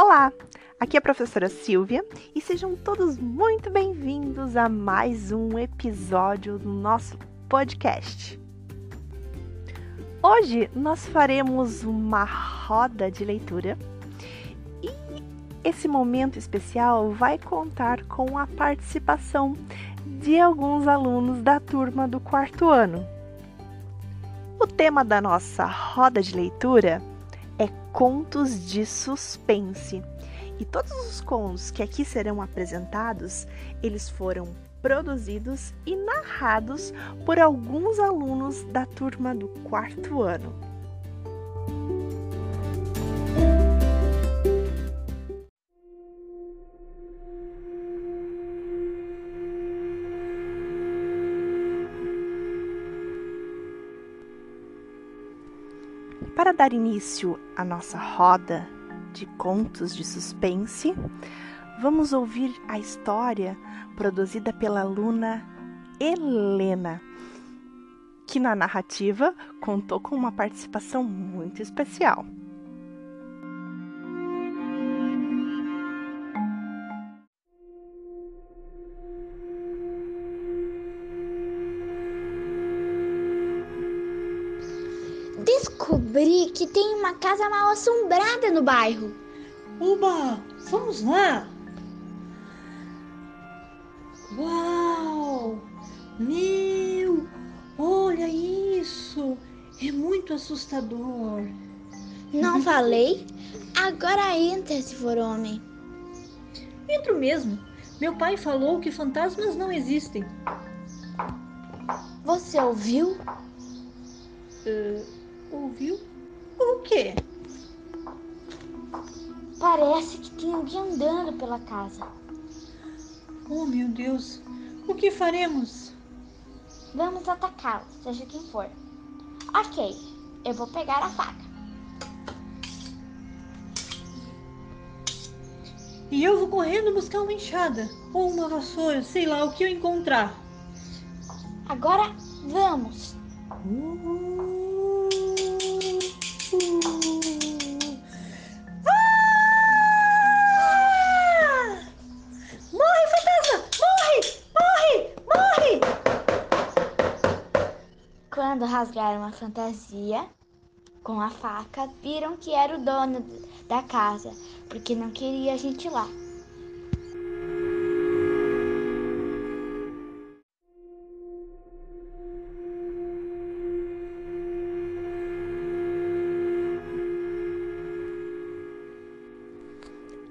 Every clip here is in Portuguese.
Olá, aqui é a professora Silvia e sejam todos muito bem-vindos a mais um episódio do nosso podcast. Hoje nós faremos uma roda de leitura e esse momento especial vai contar com a participação de alguns alunos da turma do quarto ano. O tema da nossa roda de leitura contos de suspense. E todos os contos que aqui serão apresentados, eles foram produzidos e narrados por alguns alunos da turma do quarto ano. Para dar início à nossa roda de contos de suspense, vamos ouvir a história produzida pela aluna Helena, que na narrativa contou com uma participação muito especial. Descobri que tem uma casa mal assombrada no bairro. Oba, vamos lá! Uau! Meu, olha isso! É muito assustador. Não falei? Agora entra se for homem. Entro mesmo. Meu pai falou que fantasmas não existem. Você ouviu? Uh, Ouviu? O quê? Parece que tem alguém andando pela casa. Oh, meu Deus. O que faremos? Vamos atacá-lo, seja quem for. Ok, eu vou pegar a faca. E eu vou correndo buscar uma enxada ou uma vassoura, sei lá o que eu encontrar. Agora vamos. Uh. Rasgaram a fantasia com a faca, viram que era o dono da casa, porque não queria a gente lá.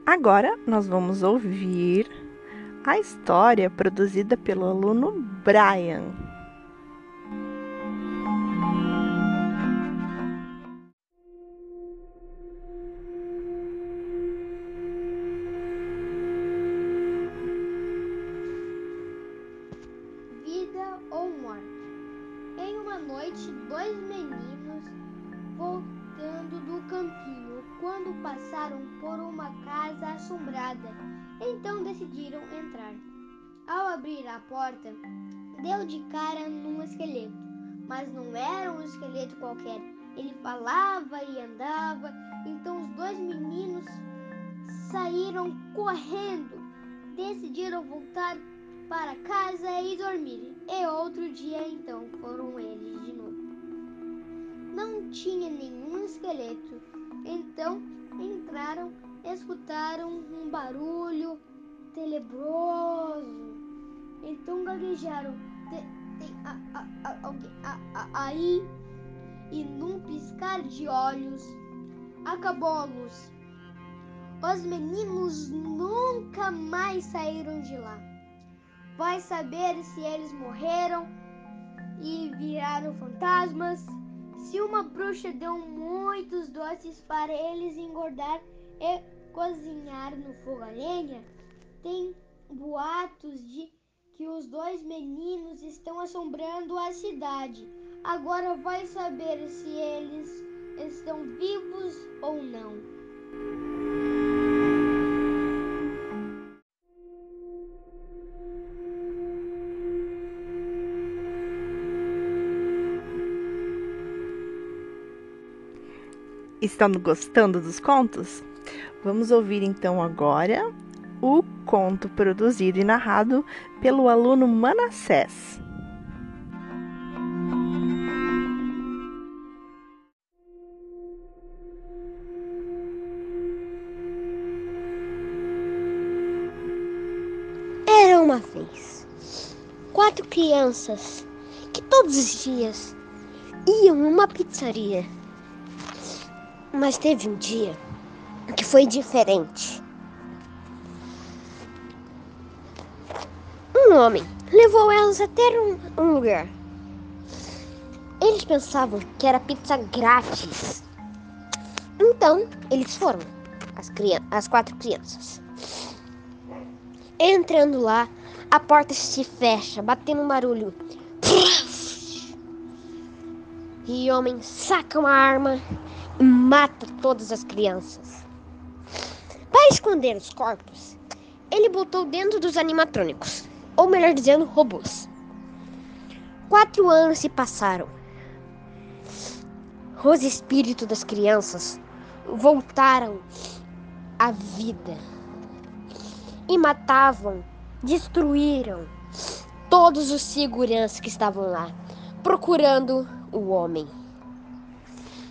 Agora nós vamos ouvir a história produzida pelo aluno Brian. Dois meninos voltando do campinho quando passaram por uma casa assombrada. Então decidiram entrar. Ao abrir a porta, deu de cara num esqueleto, mas não era um esqueleto qualquer. Ele falava e andava. Então os dois meninos saíram correndo. Decidiram voltar para casa e dormir. E outro dia então foram eles. Não tinha nenhum esqueleto. Então entraram, escutaram um barulho tenebroso. Então gaguejaram. Aí e num piscar de olhos acabou a luz. Os meninos nunca mais saíram de lá. Vai saber se eles morreram e viraram fantasmas se uma bruxa deu muitos doces para eles engordar e cozinhar no fogo a lenha, tem boatos de que os dois meninos estão assombrando a cidade. Agora vai saber se eles estão vivos ou não. Estão gostando dos contos? Vamos ouvir então agora o conto produzido e narrado pelo aluno Manassés. Era uma vez quatro crianças que todos os dias iam numa pizzaria. Mas teve um dia que foi diferente. Um homem levou elas até um, um lugar. Eles pensavam que era pizza grátis. Então, eles foram, as, as quatro crianças. Entrando lá, a porta se fecha, batendo um barulho. E o homem saca uma arma mata todas as crianças. Para esconder os corpos, ele botou dentro dos animatrônicos, ou melhor dizendo, robôs. Quatro anos se passaram. Os espíritos das crianças voltaram à vida e matavam, destruíram todos os seguranças que estavam lá, procurando o homem.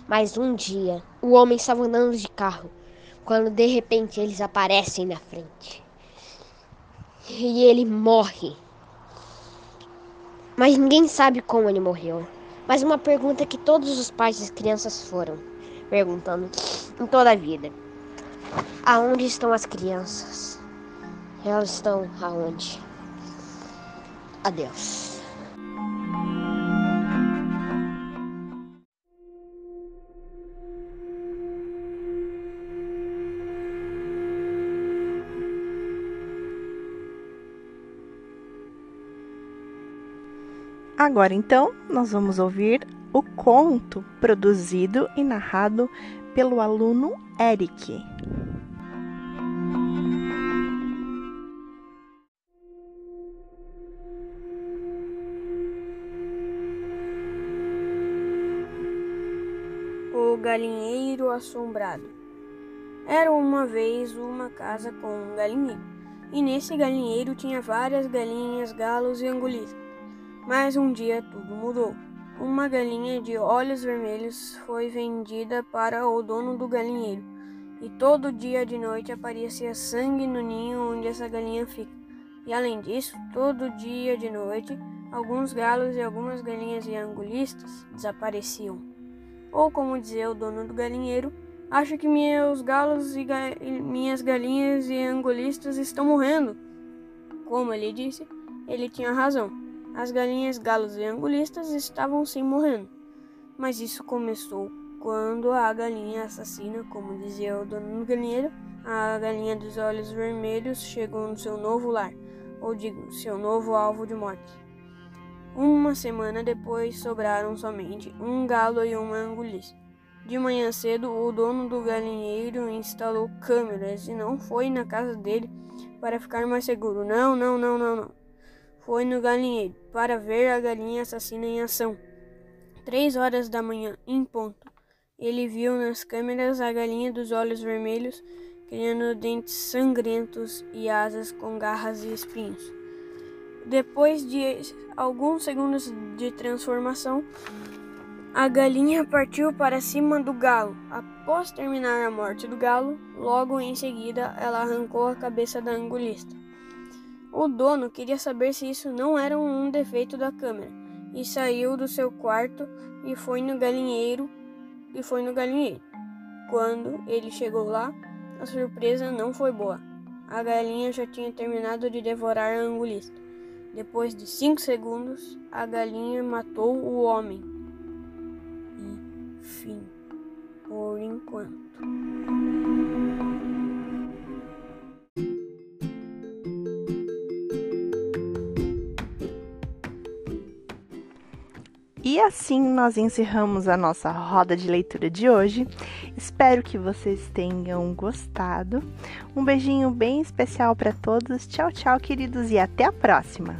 Mas um dia, o homem estava andando de carro, quando de repente eles aparecem na frente. E ele morre. Mas ninguém sabe como ele morreu. Mas uma pergunta que todos os pais das crianças foram perguntando em toda a vida: Aonde estão as crianças? Elas estão aonde? Adeus. Agora então, nós vamos ouvir o conto produzido e narrado pelo aluno Eric. O galinheiro assombrado. Era uma vez uma casa com um galinheiro, e nesse galinheiro tinha várias galinhas, galos e angulitas. Mas um dia tudo mudou. Uma galinha de olhos vermelhos foi vendida para o dono do galinheiro, e todo dia de noite aparecia sangue no ninho onde essa galinha fica. E além disso, todo dia de noite, alguns galos e algumas galinhas e angulistas desapareciam. Ou como dizia o dono do galinheiro, acho que meus galos e, ga e minhas galinhas e angulistas estão morrendo. Como ele disse, ele tinha razão. As galinhas, galos e angulistas estavam sim morrendo. Mas isso começou quando a galinha assassina, como dizia o dono do galinheiro, a galinha dos olhos vermelhos chegou no seu novo lar, ou digo, seu novo alvo de morte. Uma semana depois sobraram somente um galo e uma angulista. De manhã cedo, o dono do galinheiro instalou câmeras e não foi na casa dele para ficar mais seguro. Não, não, não, não, não foi no galinheiro para ver a galinha assassina em ação. Três horas da manhã, em ponto, ele viu nas câmeras a galinha dos olhos vermelhos, criando dentes sangrentos e asas com garras e espinhos. Depois de alguns segundos de transformação, a galinha partiu para cima do galo. Após terminar a morte do galo, logo em seguida ela arrancou a cabeça da angulista. O dono queria saber se isso não era um defeito da câmera e saiu do seu quarto e foi no galinheiro e foi no galinheiro. Quando ele chegou lá, a surpresa não foi boa. A galinha já tinha terminado de devorar a angulista. Depois de cinco segundos, a galinha matou o homem. E fim, por enquanto. E assim nós encerramos a nossa roda de leitura de hoje. Espero que vocês tenham gostado. Um beijinho bem especial para todos. Tchau, tchau, queridos, e até a próxima!